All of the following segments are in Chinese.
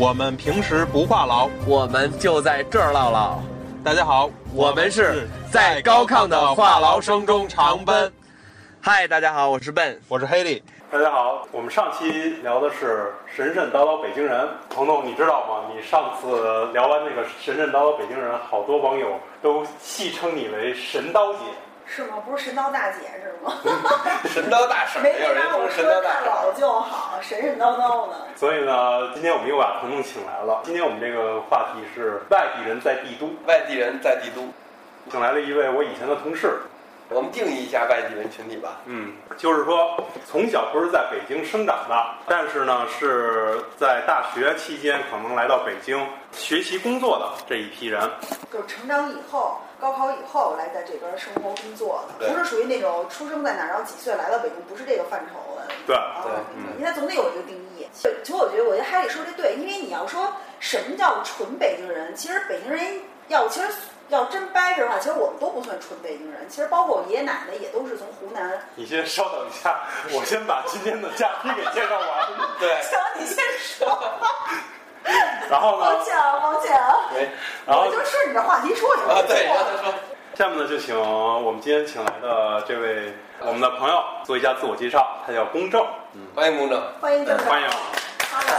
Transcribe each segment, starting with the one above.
我们平时不话痨，我们就在这儿唠唠。大家好，我们是在高亢的话痨声中长奔。嗨，大家好，我是笨，我是黑利。大家好，我们上期聊的是神神叨叨北京人。彤彤，你知道吗？你上次聊完那个神神叨叨北京人，好多网友都戏称你为神叨姐。是吗？不是神叨大姐是吗？神叨大婶，没有人把我说神刀大看老就好，神神叨叨的。所以呢，今天我们又把彤彤请来了。今天我们这个话题是外地人在帝都，外地人在帝都，请来了一位我以前的同事。我们定义一下外地人群体吧。嗯，就是说从小不是在北京生长的，但是呢是在大学期间可能来到北京学习工作的这一批人。就是成长以后，高考以后来在这边生活工作的，不是属于那种出生在哪儿，然后几岁来到北京，不是这个范畴的。对对，嗯，因为总得有一个定义。其实我觉得，我觉得哈利说这对，因为你要说什么叫纯北京人，其实北京人要其实。要真掰着的话，其实我们都不算纯北京人。其实包括我爷爷奶奶也都是从湖南。你先稍等一下，我先把今天的嘉宾给介绍完。对，行，你先说。然后呢？王姐，王姐。对。然后就顺着话题说啊，对，让他说。下面呢，就请我们今天请来的这位我们的朋友做一下自我介绍。他叫公正。嗯，欢迎公正。欢迎，欢迎。Hello。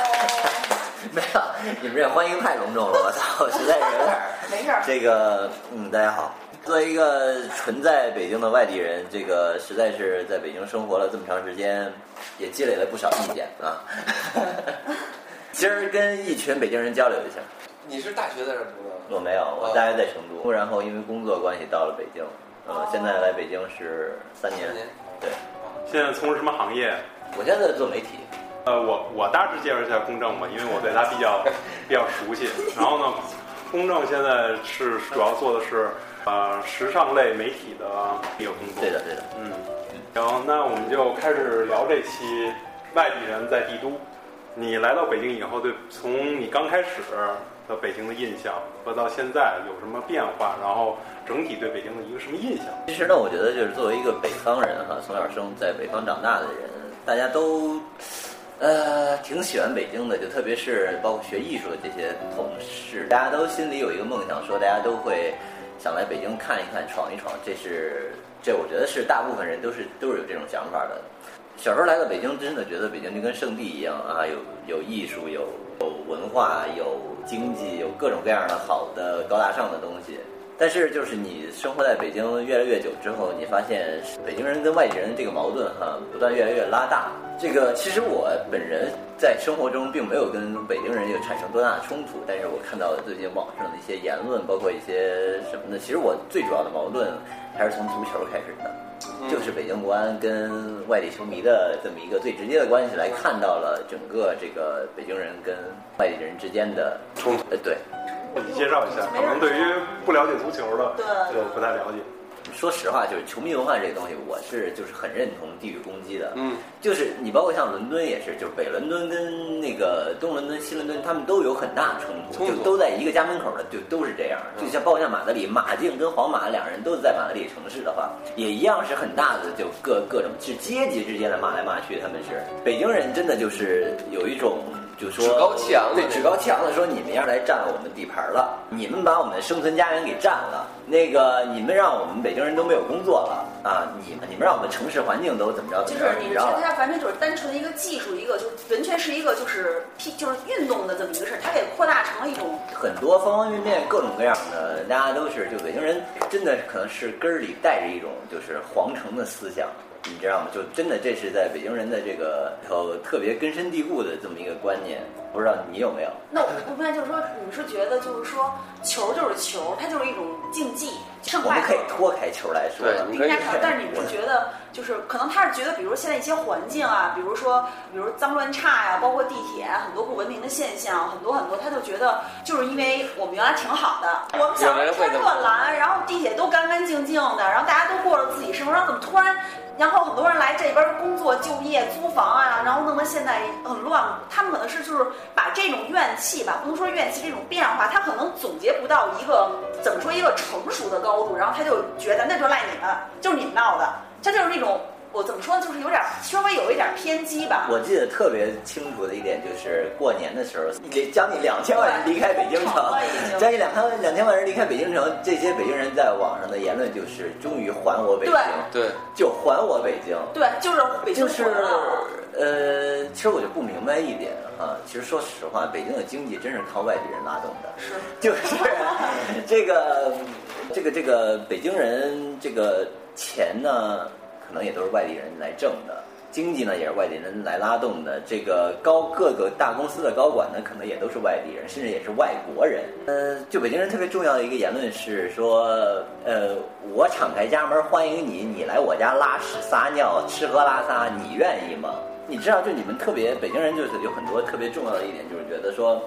没有，你们这欢迎太隆重了，我操，实在是有点没事。这个，嗯，大家好，作为一个纯在北京的外地人，这个实在是在北京生活了这么长时间，也积累了不少意见啊。今儿跟一群北京人交流一下。你是大学在这读的？我没有，我大学在成都，然后因为工作关系到了北京，呃，现在来北京是三年。对。现在从事什么行业？我现在做媒体。呃，我我大致介绍一下公正吧，因为我对他比较 比较熟悉。然后呢，公正现在是主要做的是呃时尚类媒体的一个工作。对的，对的。嗯，行，那我们就开始聊这期外地人在帝都。你来到北京以后，对从你刚开始的北京的印象和到现在有什么变化？然后整体对北京的一个什么印象？其实呢，我觉得就是作为一个北方人哈，从小生在北方长大的人，大家都。呃，挺喜欢北京的，就特别是包括学艺术的这些同事，大家都心里有一个梦想，说大家都会想来北京看一看、闯一闯。这是这，我觉得是大部分人都是都是有这种想法的。小时候来到北京，真的觉得北京就跟圣地一样啊，有有艺术，有有文化，有经济，有各种各样的好的高大上的东西。但是，就是你生活在北京越来越久之后，你发现北京人跟外地人这个矛盾哈，不断越来越拉大。这个其实我本人在生活中并没有跟北京人有产生多大的冲突，但是我看到最近网上的一些言论，包括一些什么的，其实我最主要的矛盾还是从足球开始的，就是北京国安跟外地球迷的这么一个最直接的关系来看到了整个这个北京人跟外地人之间的冲突。呃，对。你介绍一下，可能对于不了解足球的，就不太了解。说实话，就是球迷文化这个东西，我是就是很认同地域攻击的。嗯，就是你包括像伦敦也是，就是北伦敦跟那个东伦敦、西伦敦，他们都有很大冲突，就都在一个家门口的，就都是这样。就像包括像马德里，马竞跟皇马两人都是在马德里城市的话，也一样是很大的，就各各种是阶级之间的骂来骂去。他们是北京人，真的就是有一种。就说趾高气昂，对，趾高气昂的说你们要来占了我们地盘了，你们把我们的生存家园给占了，那个你们让我们北京人都没有工作了啊！你们你们让我们城市环境都怎么着？就是你是觉得它完全就是单纯的一个技术，一个就完全是一个就是就是运动的这么一个事儿，它给扩大成了一种很多方方面面各种各样的，大家都是就北京人真的可能是根儿里带着一种就是皇城的思想。你知道吗？就真的这是在北京人的这个头特别根深蒂固的这么一个观念，不知道你有没有？那我不明白，就是说你是觉得就是说球就是球，它就是一种竞技，胜败。我们可以脱开球来说，对，可以。但是你是觉得就是可能他是觉得，比如现在一些环境啊，比如说比如脏乱差呀，包括地铁很多不文明的现象，很多很多，他就觉得就是因为我们原来挺好的，我们小时候天特蓝，然后地铁都干干净净的，然后大家都过着自己生活，然后怎么突然？然后很多人来这边工作、就业、租房啊，然后弄得现在很乱。他们可能是就是把这种怨气吧，不能说怨气，这种变化，他可能总结不到一个怎么说一个成熟的高度，然后他就觉得那就赖你们，就是你们闹的。他就是那种我怎么说呢，就是有点稍微有一点偏激吧。我记得特别清楚的一点就是过年的时候，将近两千万人离开北京城，将近两千两千万人离开北京城，这些北京人在网上的言论就是终于还我北京，对，就还我北京，对，就是北京就是呃，其实我就不明白一点哈，其实说实话，北京的经济真是靠外地人拉动的，是，就是这个这个这个北京人这个钱呢。可能也都是外地人来挣的，经济呢也是外地人来拉动的。这个高各个大公司的高管呢，可能也都是外地人，甚至也是外国人。呃，就北京人特别重要的一个言论是说，呃，我敞开家门欢迎你，你来我家拉屎撒尿吃喝拉撒，你愿意吗？你知道，就你们特别北京人就是有很多特别重要的一点，就是觉得说。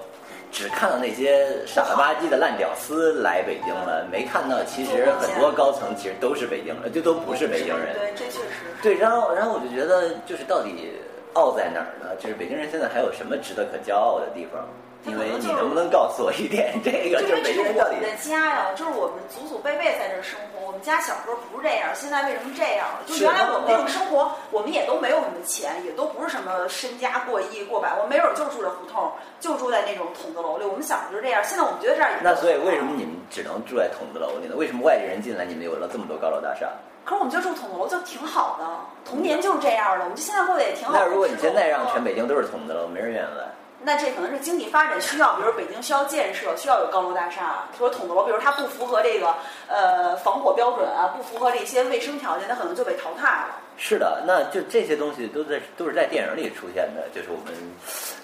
只看到那些傻了吧唧的烂屌丝来北京了，没看到其实很多高层其实都是北京人，就都不是北京人。对，这确实。对，然后然后我就觉得，就是到底傲在哪儿呢？就是北京人现在还有什么值得可骄傲的地方？因为你能不能告诉我一点，这个就是北京人到底？的家呀，就是我们祖祖辈辈在这生活。我们家小时候不是这样，现在为什么这样？就原来我们那种生活，我们也都没有什么钱，也都不是什么身家过亿过百，我没准就住在胡同，就住在那种筒子楼里。我们小时候就这样，现在我们觉得这样。那所以为什么你们只能住在筒子楼里呢？为什么外地人进来，你们有了这么多高楼大厦？可是我们就住筒子楼就挺好的，童年就是这样的，我们就现在过得也挺好。那如果你现在让全北京都是筒子楼，没人愿意来。那这可能是经济发展需要，比如北京需要建设，需要有高楼大厦，说筒子楼，比如它不符合这个呃防火标准啊，不符合这些卫生条件，它可能就被淘汰了。是的，那就这些东西都在都是在电影里出现的，就是我们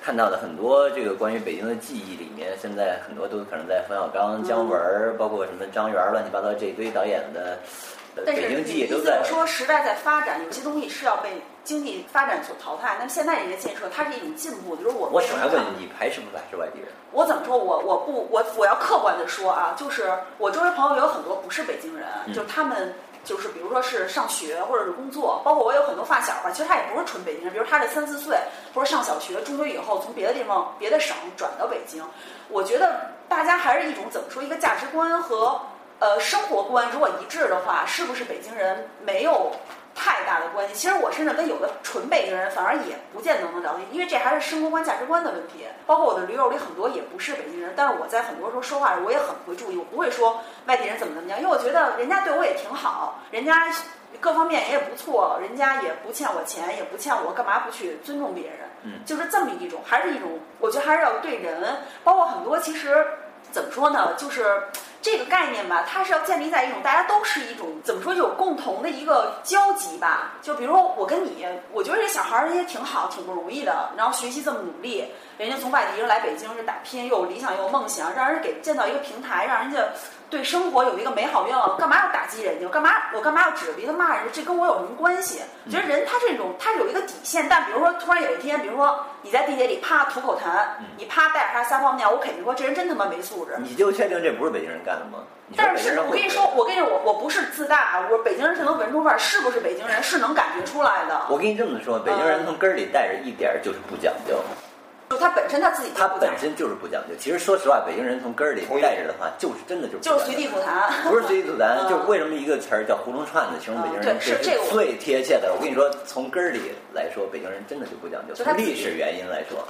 看到的很多这个关于北京的记忆里面，现在很多都可能在冯小刚、姜文，包括什么张元乱七八糟这一堆导演的。但是你怎么说？时代在发展，有些东西是要被经济发展所淘汰。那么现在人家建设，它是一种进步。就是我我首先问你，你排斥不排斥外地人？我怎么说？我我不我我要客观的说啊，就是我周围朋友有很多不是北京人，就他们就是比如说是上学或者是工作，包括我有很多发小吧，其实他也不是纯北京人，比如他是三四岁或者上小学、中学以后从别的地方、别的省转到北京。我觉得大家还是一种怎么说？一个价值观和。呃，生活观如果一致的话，是不是北京人没有太大的关系？其实我甚至跟有的纯北京人反而也不见得能了解，因为这还是生活观、价值观的问题。包括我的驴友里很多也不是北京人，但是我在很多时候说话时，我也很会注意，我不会说外地人怎么怎么样，因为我觉得人家对我也挺好，人家各方面也不错，人家也不欠我钱，也不欠我，干嘛不去尊重别人？嗯，就是这么一种，还是一种，我觉得还是要对人，包括很多其实怎么说呢，就是。这个概念吧，它是要建立在一种大家都是一种怎么说有共同的一个交集吧。就比如说我跟你，我觉得这小孩儿也挺好，挺不容易的，然后学习这么努力，人家从外地人来北京是打拼，又有理想又有梦想，让人给建造一个平台，让人家。对生活有一个美好愿望，干嘛要打击人家？干嘛我干嘛要指着鼻子骂人家？这跟我有什么关系？觉得人他是一种，他是有一个底线。但比如说，突然有一天，比如说你在地铁里啪吐口痰，你啪带着他撒泡尿，我肯定说这人真他妈没素质。你就确定这不是北京人干的吗？但是我跟你说，我跟你说，我我不是自大，我北京人是能闻出味儿，是不是北京人是能感觉出来的。我跟你这么说，北京人从根儿里带着一点就是不讲究。就他本身他自己，他本身就是不讲究。其实说实话，北京人从根儿里带着的话，就是真的就是就是随地吐痰，不是随地吐痰。就为什么一个词儿叫“胡同串子”，形容北京人是最贴切的。我跟你说，从根儿里来说，北京人真的就不讲究。从历史原因来说，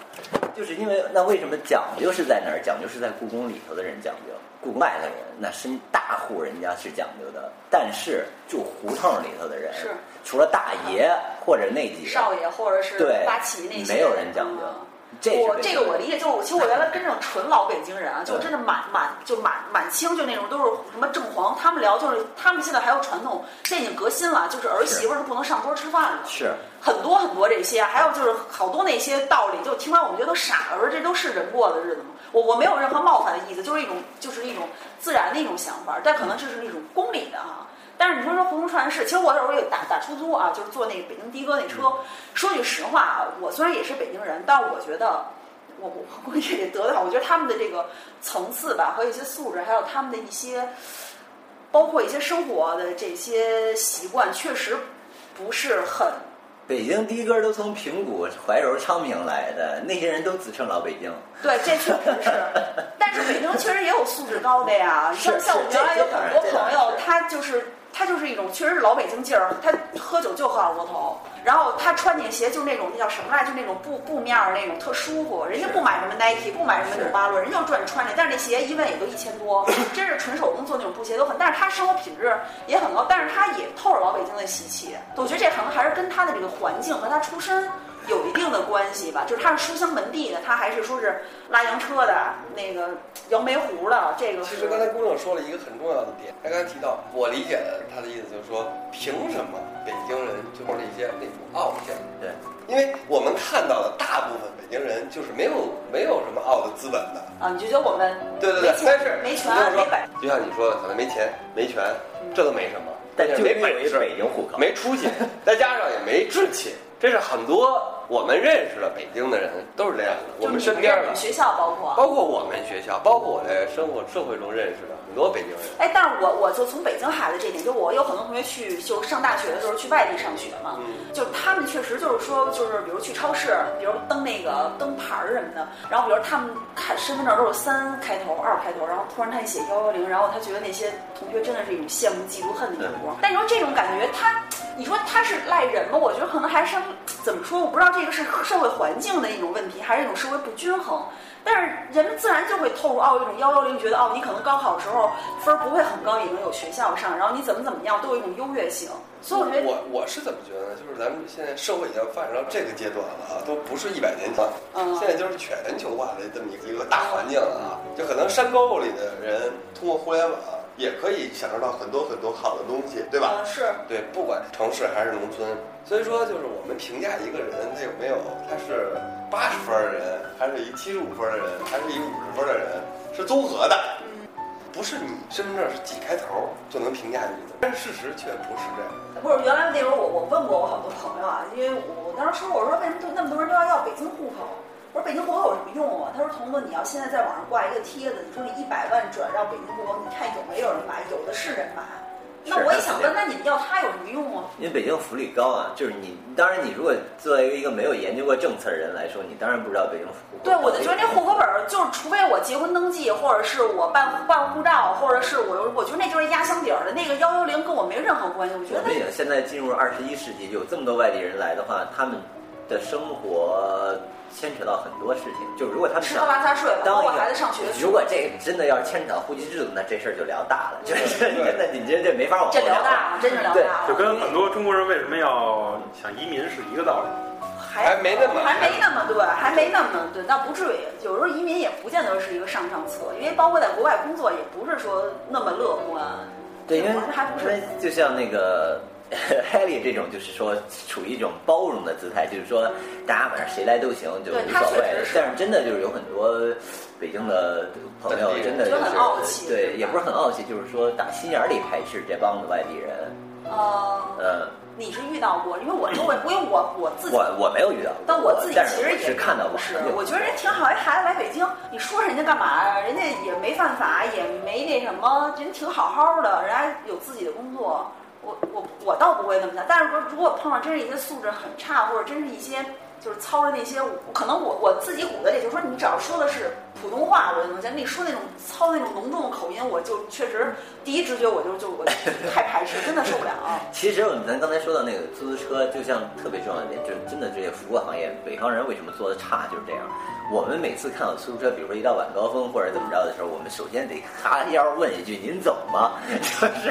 就是因为那为什么讲究是在哪儿？讲究是在故宫里头的人讲究，故宫外的人那是大户人家是讲究的。但是住胡同里头的人，是除了大爷或者那几个少爷或者是对八旗那些，没有人讲究。我这个我理解，就是我其实我原来跟这种纯老北京人啊，就真的满满就满满清就那种都是什么正黄，他们聊就是他们现在还有传统，现在已经革新了，就是儿媳妇是不能上桌吃饭了，是很多很多这些，还有就是好多那些道理，就听完我们觉得都傻了，说这都是人过的日子吗？我我没有任何冒犯的意思，就是一种就是一种自然的一种想法，但可能这是一种公理的哈。但是你说说胡同串事，其实我有时候也打打出租啊，就是坐那个北京的哥那车。说句实话啊，我虽然也是北京人，但我觉得我我我也得得到，我觉得他们的这个层次吧，和一些素质，还有他们的一些，包括一些生活的这些习惯，确实不是很。北京的哥都从平谷、怀柔、昌平来的，那些人都自称老北京。对，这确实是。但是北京确实也有素质高的呀，像像我们原来有很多朋友，他就是。他就是一种确实是老北京劲儿，他喝酒就喝二锅头。然后他穿那鞋就是那种那叫什么来，就那种布布面儿那种特舒服。人家不买什么 Nike，不买什么纽巴伦，人就专穿这。但是那鞋一问也就一千多，真是纯手工做那种布鞋都很。但是他生活品质也很高，但是他也透着老北京的习气。我觉得这可能还是跟他的这个环境和他出身。有一定的关系吧，就是他是书香门第的，他还是说是拉洋车的，那个摇煤壶的，这个。其实刚才姑娘说了一个很重要的点，她刚才提到，我理解的她的意思就是说，凭什么北京人就是那些那种傲气？对，因为我们看到的大部分北京人就是没有没有什么傲的资本的。啊，你就觉得我们对对对，但是没权。没本，就像你说的，可能没钱。没权，这都没什么，但是没本事，北京户口，没出息，再加上也没志气。这是很多我们认识的北京的人都是这样的，我们身边的学校包括包括我们学校，包括我在生活社会中认识的很多北京人。哎，但是我我就从北京孩子这点，就我有很多同学去就上大学的时候去外地上学嘛，就他们确实就是说，就是比如去超市，比如登那个灯牌儿什么的，然后比如他们看身份证都是三开头、二开头，然后突然他一写幺幺零，然后他觉得那些同学真的是一种羡慕、嫉妒、恨的眼光。但你说这种感觉，他。你说他是赖人吗？我觉得可能还是怎么说？我不知道这个是社会环境的一种问题，还是一种社会不均衡。但是人们自然就会透露哦一种幺幺零，觉得哦你可能高考的时候分不会很高，也能有学校上，然后你怎么怎么样都有一种优越性。所以我觉得我我是怎么觉得呢？就是咱们现在社会已经发展到这个阶段了啊，都不是一百年前，嗯，现在就是全球化的这么一个大环境了啊，就可能山沟里的人通过互联网。也可以享受到很多很多好的东西，对吧？是，对，不管城市还是农村，所以说就是我们评价一个人他有没有，他是八十分的人，还是一七十五分的人，还是一五十分的人，是综合的，不是你身份证是几开头就能评价你的。但事实却不是这样。不是，原来那时候我我问过我好多朋友啊，因为我我当时说我说为什么那么多人都要要北京户口？我说北京户口有什么用啊？他说：“彤子，你要现在在网上挂一个帖子，你说你一百万转让北京户口，你看有没有人买？有的是人买。那我也想问，那你们要它有什么用啊？因为北京福利高啊，就是你当然你如果作为一个没有研究过政策的人来说，你当然不知道北京户口。对，我就觉得那户口本就是，除非我结婚登记，或者是我办办护照，或者是我，我觉得那就是压箱底儿的那个幺幺零跟我没任何关系。我觉得。现在进入二十一世纪，有这么多外地人来的话，他们的生活。牵扯到很多事情，就如果他们吃喝拉撒睡，包括孩子上学。如果这真的要是牵扯到户籍制度，那这事儿就聊大了。就是真的，你这这没法往这聊大了，真是聊大了。就跟很多中国人为什么要想移民是一个道理。还没那么，还没那么对，还没那么对，那不至于。有时候移民也不见得是一个上上策，因为包括在国外工作，也不是说那么乐观。对，因为还不是就像那个。Helly 这种就是说处于一种包容的姿态，就是说大家反正谁来都行，就无所谓。但是真的就是有很多北京的朋友，真的就是对，也不是很傲气，就是说打心眼里排斥这帮子外地人。哦，嗯，你是遇到过？因为我周围，因为我我自己，我我没有遇到过，但我自己其实也是看到过。是，我觉得人挺好，一孩子来北京，你说人家干嘛呀？人家也没犯法，也没那什么，人挺好好的，人家有自己的工作。我我我倒不会那么想，但是说如果碰到真是一些素质很差，或者真是一些就是操着那些，可能我我自己骨子里就是说，你只要说的是普通话，我就能接你说那种操那种浓重的口音，我就确实第一直觉我就就我太排斥，真的受不了。其实我们咱刚才说到那个出租车，就像特别重要的点，就是真的这些服务行业，北方人为什么做的差，就是这样。我们每次看到出租车，比如说一到晚高峰或者怎么着的时候，我们首先得哈腰问一句：“您走吗？” 就是，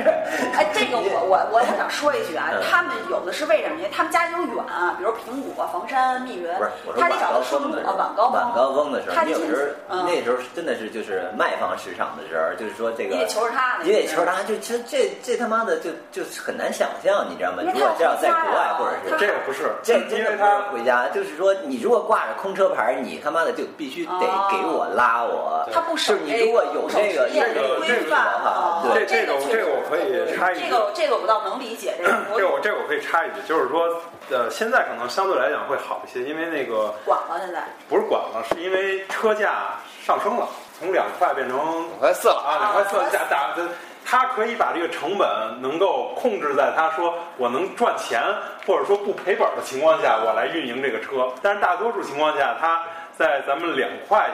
哎，这个我我我想说一句啊，他们有的是为什么？因为他们家就远啊，比如平谷、房山、密云，不是，我说晚高峰的啊，晚高晚高峰的时候，你有时候那时候真的是就是卖方市场的时候，就是说这个你得求着他，你得求着他，就其实这这他妈的就就很难想象，你知道吗？如果这样在国外或者是这个不是，这真的不是回家，就是说你如果挂着空车牌，你他妈的就必须得。给我拉我，他不是你如果有这个这个规范哈，对这个这个我可以插一句，这个这个我倒能理解这个。这我这我可以插一句，就是说，呃，现在可能相对来讲会好一些，因为那个管了现在不是管了，是因为车价上升了，从两块变成两块四了啊，两块四价打的，他可以把这个成本能够控制在他说我能赚钱或者说不赔本的情况下，我来运营这个车。但是大多数情况下，他在咱们两块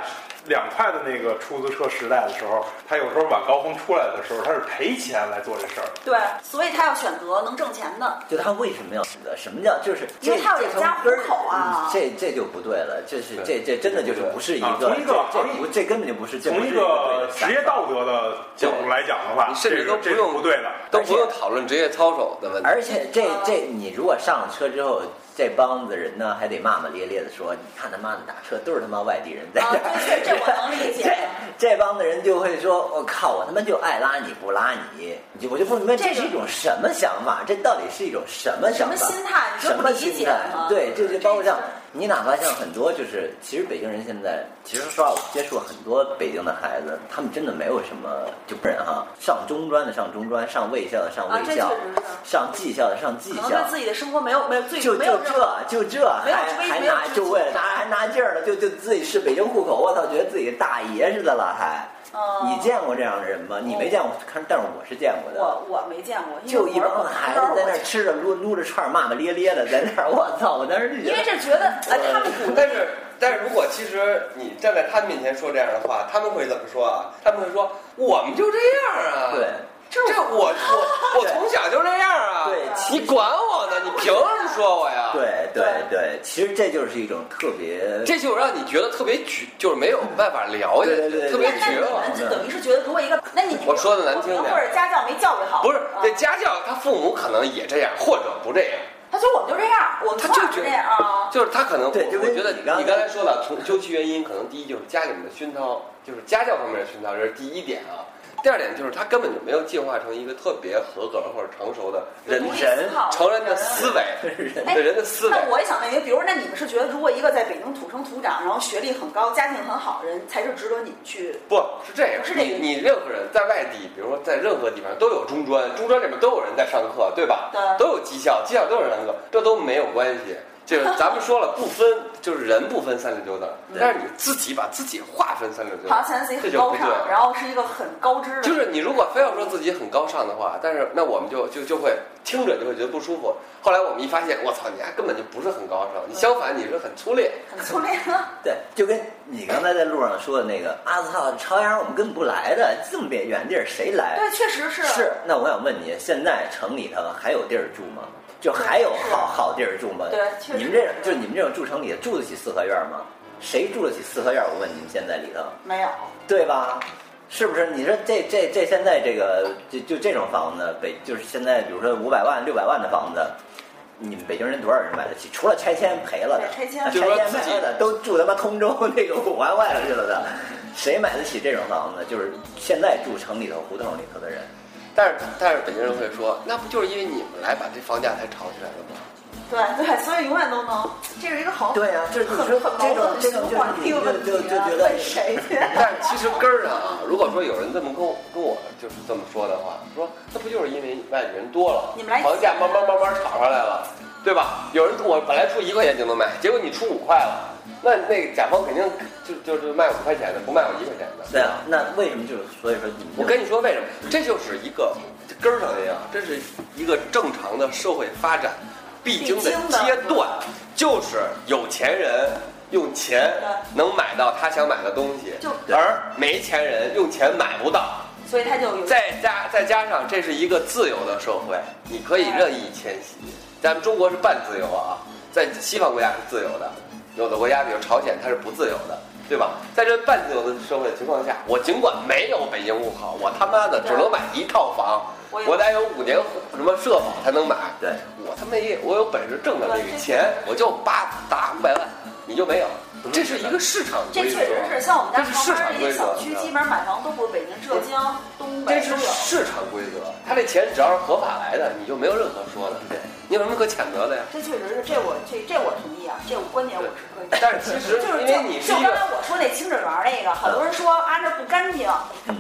两块的那个出租车时代的时候，他有时候晚高峰出来的时候，他是赔钱来做这事儿。对，所以他要选择能挣钱的。就他为什么要选择？什么叫就是因为他要这养家糊口啊这这这就不对了，这是这这真的就是不是一个啊从一个这这不这根本就不是这不是从一个职业道德的角度来讲的话，你甚至都不用不对的。都不用讨论职业操守的问题。而且这这你如果上了车之后，这帮子人呢还得骂骂咧咧的说，你看他妈的打车都是他妈外地人在我能理解这这帮的人就会说，我靠，我他妈就爱拉你不拉你，你就我就不明白这是一种什么想法，这到底是一种什么想法？什么心态什么不理解心态吗？对，就就包括像你哪怕像很多就是，其实北京人现在，其实说实话，我接触很多北京的孩子，他们真的没有什么就不然哈，上中专的上中专，上卫校的上啊这卫校，确实是上技校的上技可能校对，自己的生活没有没有最就没有就这就这没有还还没有追求拿就为了拿还拿劲儿了，就就自己是北京户口，我操，觉得自己大爷似的了还。嗯你见过这样的人吗？你没见过，看，但是我是见过的。我我没见过，因为就一帮子孩子在那儿吃着撸撸着串儿骂骂咧咧的，在那儿，我操！我当时就觉因为得，这觉得哎，他们鼓 但是但是如果其实你站在他们面前说这样的话，他们会怎么说啊？他们会说我们就这样啊。对，这我我我 从小就这样啊。对你管我呢？你凭什么说我呀？。对对对，其实这就是一种特别，这就让你觉得特别绝，就是没有办法聊下去，对对对特别那那你绝望。们就等于是觉得，如果一个，那你我说的难听点或者家教没教育好，不是，啊这家教他父母可能也这样，或者不这样。他说我们就这样，我们他就觉得从小就这样啊。就是他可能，对就我我觉得你刚才你刚才说了，从究其原因，可能第一就是家里面的熏陶，就是家教方面的熏陶，这是第一点啊。第二点就是他根本就没有进化成一个特别合格或者成熟的人人成人的思维，人人的思维。那我也想问您，比如那你们是觉得，如果一个在北京土生土长，然后学历很高、家境很好的人，才是值得你们去？不是这样，是这个你你任何人在外地，比如说在任何地方都有中专，中专里面都有人在上课，对吧？对都有技校，技校都有人上课，这都没有关系。就是咱们说了，不分就是人不分三六九等，但是你自己把自己划分三六九等好像，显得自己很高尚，。然后是一个很高知的，就是你如果非要说自己很高尚的话，但是那我们就就就会听着就会觉得不舒服。后来我们一发现，我操，你还根本就不是很高尚，你相反你是很粗劣。很粗劣。对，就跟你刚才在路上说的那个，啊操，朝阳我们根本不来的，这么远远地儿谁来？对，确实是。是，那我想问你，现在城里头还有地儿住吗？就还有好好地儿住吗？对确实你们这种就你们这种住城里的住得起四合院吗？谁住得起四合院？我问你们现在里头，没有。对吧？是不是？你说这这这现在这个就就这种房子，北就是现在比如说五百万六百万的房子，你们北京人多少人买得起？除了拆迁赔了的，拆迁拆迁赔了的都住他妈通州那个五环外头去了的，谁买得起这种房子？就是现在住城里头胡同里头的人。但是但是北京人会说，那不就是因为你们来把这房价才炒起来的吗？对对，所以永远都能，这是一个好对啊，这是很很这种矛盾的这种就是循环你就这个问题就就啊觉得问谁去？但是其实根儿上啊，如果说有人这么跟我跟我就是这么说的话，说那不就是因为外地人多了，你们来房价慢慢慢慢炒上来了，对吧？有人我本来出一块钱就能买，结果你出五块了，那那个甲方肯定就就是卖五块钱的，不卖我一块钱的。对啊，那为什么就是所以说你们我跟你说为什么？这就是一个根儿上一样，这是一个正常的社会发展必经的阶段，就是有钱人用钱能买到他想买的东西，而没钱人用钱买不到。所以他就有再加再加上这是一个自由的社会，你可以任意迁徙。咱们中国是半自由啊，在西方国家是自由的，有的国家比如朝鲜它是不自由的，对吧？在这半自由的社会的情况下，我尽管没有北京户口，我他妈的只能买一套房，我我得有五年什么社保才能买。对。我他妈也我有本事挣的这个钱，我就八打五百万，你就没有。这是一个市场这规则，这确实是像我们家市旁边这些小区，基本上买房都不是北京、浙江、东北这是。市场规则，他这钱只要是合法来的，你就没有任何说的。对，你有什么可谴责的呀？这确实是，这我这这我同意啊，这我观点我是可以。但是其实就是因为你是就刚才我说那清水园那个，很多人说啊这不干净，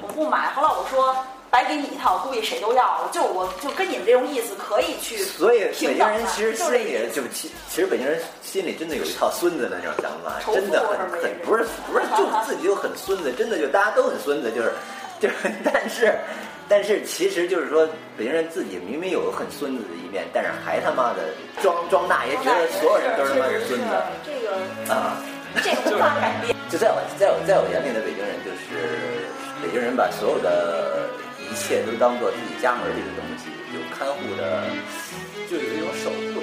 我不买。后来我说白给你一套，估计谁都要了。就我就跟你们这种意思，可以去所以北京人其实心里就其其实北京人心里真的有一套孙子的那种想法，真的很很不是不是 就自己就很孙子，真的就大家都很孙子，就是就是，但是但是其实就是说北京人自己明明有很孙子的一面，但是还他妈的装装大爷，觉得所有人都是他妈是孙子这个啊。这个无法改变。就在我在我在我眼里的北京人，就是北京人把所有的一切都当做自己家门里的东西，有看护的，就有一种守。